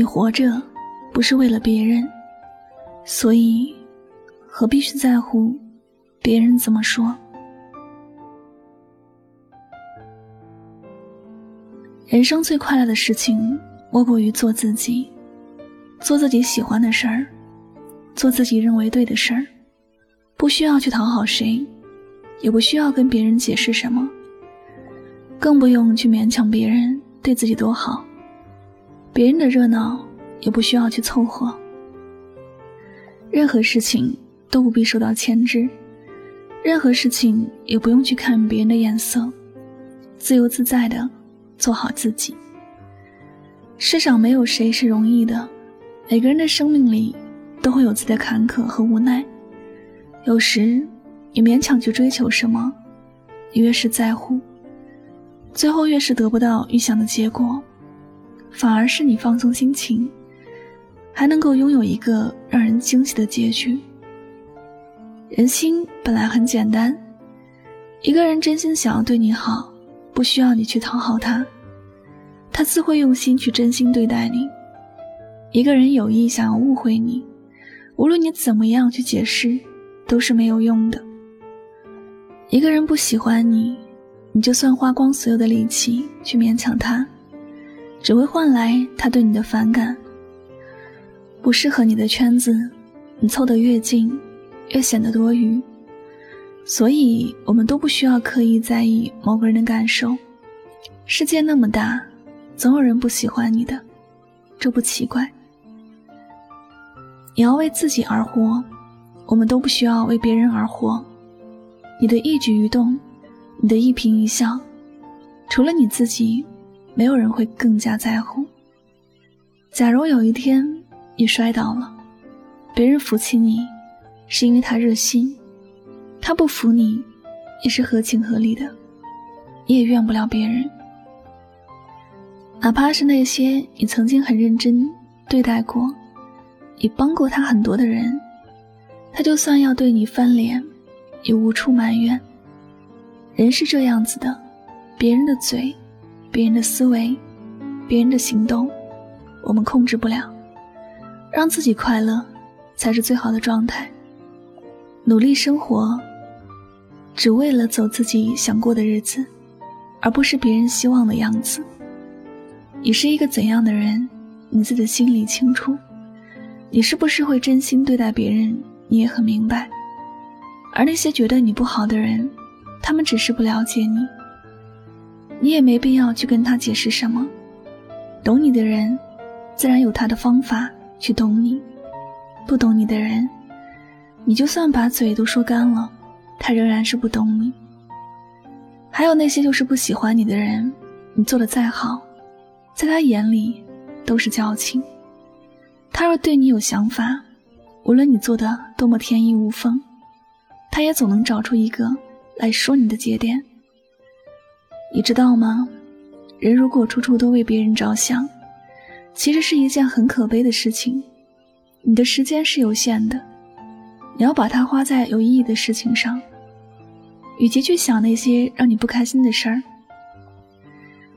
你活着不是为了别人，所以何必去在乎别人怎么说？人生最快乐的事情，莫过于做自己，做自己喜欢的事儿，做自己认为对的事儿，不需要去讨好谁，也不需要跟别人解释什么，更不用去勉强别人对自己多好。别人的热闹也不需要去凑合，任何事情都不必受到牵制，任何事情也不用去看别人的眼色，自由自在的做好自己。世上没有谁是容易的，每个人的生命里都会有自己的坎坷和无奈。有时你勉强去追求什么，你越是在乎，最后越是得不到预想的结果。反而是你放松心情，还能够拥有一个让人惊喜的结局。人心本来很简单，一个人真心想要对你好，不需要你去讨好他，他自会用心去真心对待你。一个人有意想要误会你，无论你怎么样去解释，都是没有用的。一个人不喜欢你，你就算花光所有的力气去勉强他。只会换来他对你的反感。不适合你的圈子，你凑得越近，越显得多余。所以，我们都不需要刻意在意某个人的感受。世界那么大，总有人不喜欢你的，这不奇怪。你要为自己而活，我们都不需要为别人而活。你的一举一动，你的一颦一笑，除了你自己。没有人会更加在乎。假如有一天你摔倒了，别人扶起你，是因为他热心；他不扶你，也是合情合理的。你也怨不了别人。哪怕是那些你曾经很认真对待过、你帮过他很多的人，他就算要对你翻脸，也无处埋怨。人是这样子的，别人的嘴。别人的思维，别人的行动，我们控制不了。让自己快乐，才是最好的状态。努力生活，只为了走自己想过的日子，而不是别人希望的样子。你是一个怎样的人，你自己心里清楚。你是不是会真心对待别人，你也很明白。而那些觉得你不好的人，他们只是不了解你。你也没必要去跟他解释什么，懂你的人，自然有他的方法去懂你；不懂你的人，你就算把嘴都说干了，他仍然是不懂你。还有那些就是不喜欢你的人，你做的再好，在他眼里都是矫情。他若对你有想法，无论你做的多么天衣无缝，他也总能找出一个来说你的节点。你知道吗？人如果处处都为别人着想，其实是一件很可悲的事情。你的时间是有限的，你要把它花在有意义的事情上。与其去想那些让你不开心的事儿，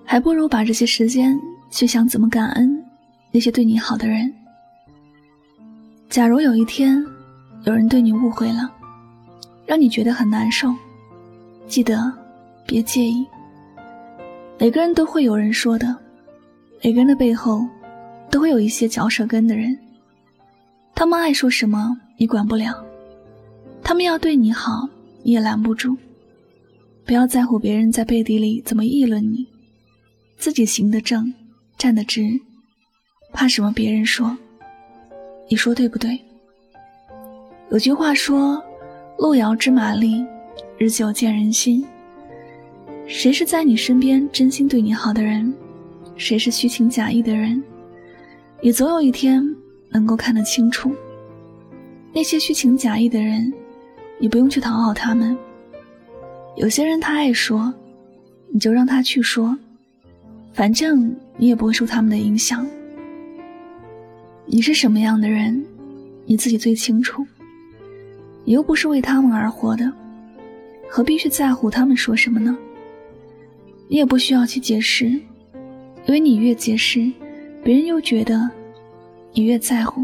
还不如把这些时间去想怎么感恩那些对你好的人。假如有一天有人对你误会了，让你觉得很难受，记得别介意。每个人都会有人说的，每个人的背后，都会有一些嚼舌根的人。他们爱说什么，你管不了；他们要对你好，你也拦不住。不要在乎别人在背地里怎么议论你，自己行得正，站得直，怕什么别人说？你说对不对？有句话说：“路遥知马力，日久见人心。”谁是在你身边真心对你好的人，谁是虚情假意的人，你总有一天能够看得清楚。那些虚情假意的人，你不用去讨好他们。有些人他爱说，你就让他去说，反正你也不会受他们的影响。你是什么样的人，你自己最清楚。你又不是为他们而活的，何必去在乎他们说什么呢？你也不需要去解释，因为你越解释，别人又觉得你越在乎，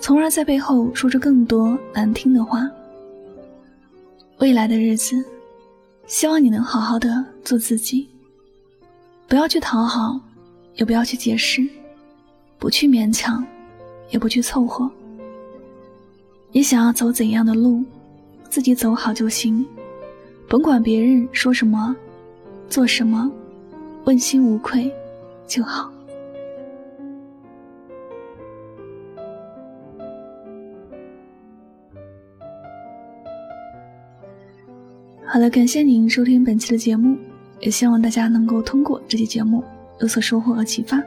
从而在背后说着更多难听的话。未来的日子，希望你能好好的做自己，不要去讨好，也不要去解释，不去勉强，也不去凑合。你想要走怎样的路，自己走好就行，甭管别人说什么。做什么，问心无愧就好。好了，感谢您收听本期的节目，也希望大家能够通过这期节目有所收获和启发。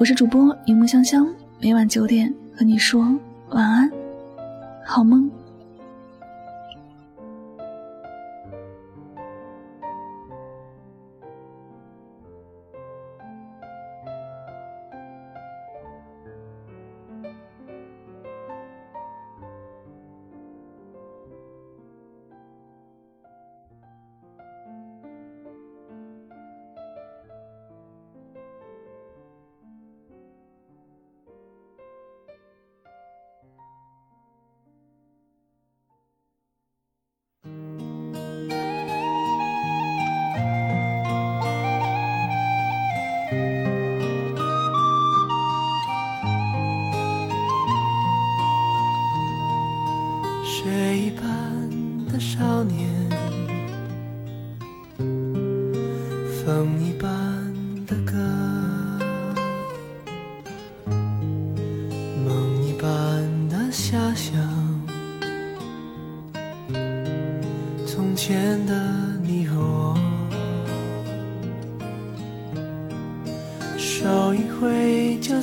我是主播柠檬香香，每晚九点和你说晚安，好梦。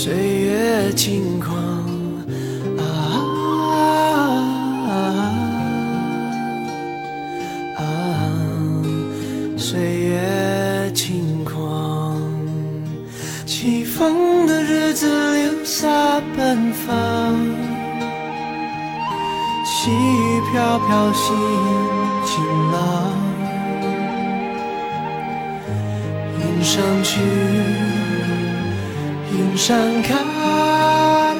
岁月轻狂啊啊岁月轻狂起风的日子留下奔放细雨飘飘心晴朗云上去云上看，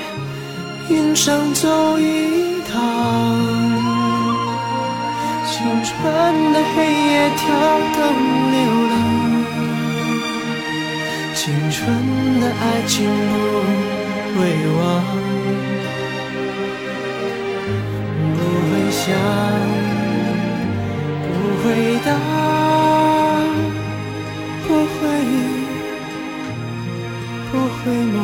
云上走一趟。青春的黑夜跳动流浪，青春的爱情不。会忘，不会想，不会答，回眸，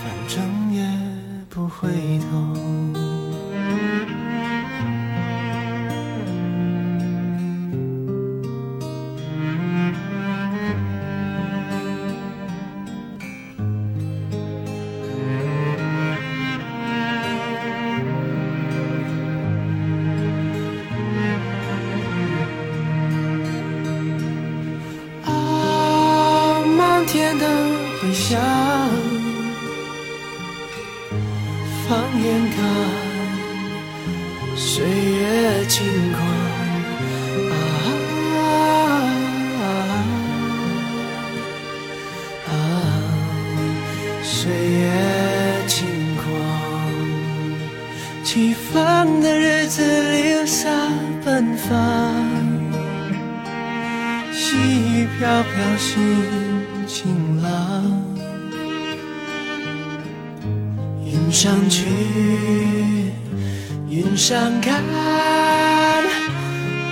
反正也不回头。天的回响，放眼看。岁月轻狂啊啊！岁月轻狂，起风的日子留下奔放，细雨飘飘心晴朗，云上去。云上看，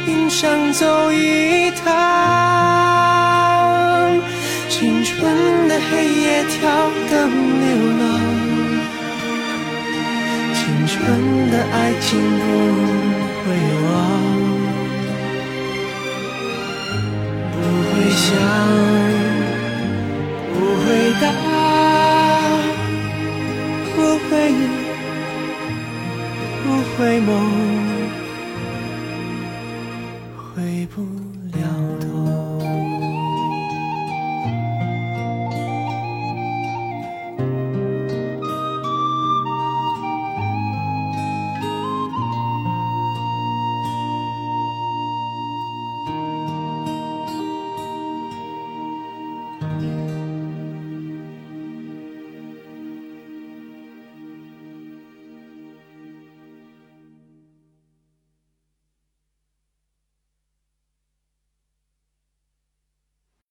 云上走一趟，青春的黑夜跳灯流浪，青春的爱情不会忘，不会想，回答不回应不回眸回不